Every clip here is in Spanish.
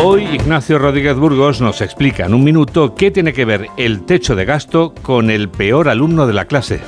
Hoy Ignacio Rodríguez Burgos nos explica en un minuto qué tiene que ver el techo de gasto con el peor alumno de la clase.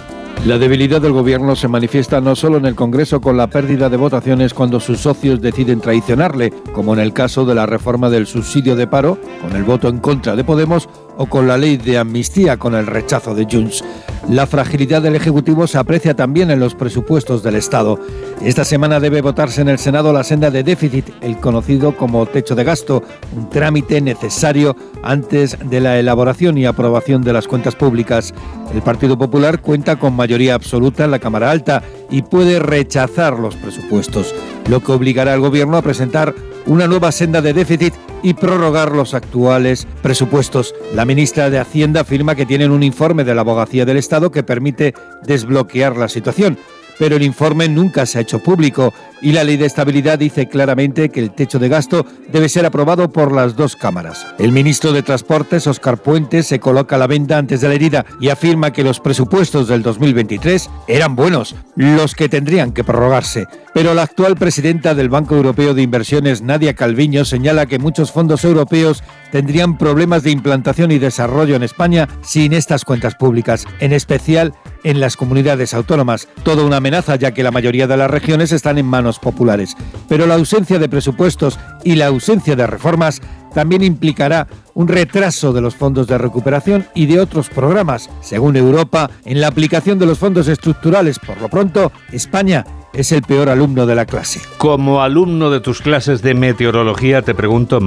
La debilidad del gobierno se manifiesta no solo en el Congreso con la pérdida de votaciones cuando sus socios deciden traicionarle, como en el caso de la reforma del subsidio de paro, con el voto en contra de Podemos, o con la ley de amnistía, con el rechazo de Junts. La fragilidad del Ejecutivo se aprecia también en los presupuestos del Estado. Esta semana debe votarse en el Senado la senda de déficit, el conocido como techo de gasto, un trámite necesario antes de la elaboración y aprobación de las cuentas públicas. El Partido Popular cuenta con mayoría absoluta en la Cámara Alta y puede rechazar los presupuestos, lo que obligará al Gobierno a presentar una nueva senda de déficit y prorrogar los actuales presupuestos. La ministra de Hacienda afirma que tienen un informe de la Abogacía del Estado que permite desbloquear la situación pero el informe nunca se ha hecho público y la ley de estabilidad dice claramente que el techo de gasto debe ser aprobado por las dos cámaras. El ministro de Transportes, Oscar Puente, se coloca la venda antes de la herida y afirma que los presupuestos del 2023 eran buenos, los que tendrían que prorrogarse. Pero la actual presidenta del Banco Europeo de Inversiones, Nadia Calviño, señala que muchos fondos europeos tendrían problemas de implantación y desarrollo en España sin estas cuentas públicas, en especial en las comunidades autónomas. Toda una amenaza ya que la mayoría de las regiones están en manos populares. Pero la ausencia de presupuestos y la ausencia de reformas también implicará un retraso de los fondos de recuperación y de otros programas. Según Europa, en la aplicación de los fondos estructurales, por lo pronto, España es el peor alumno de la clase. Como alumno de tus clases de meteorología, te pregunto,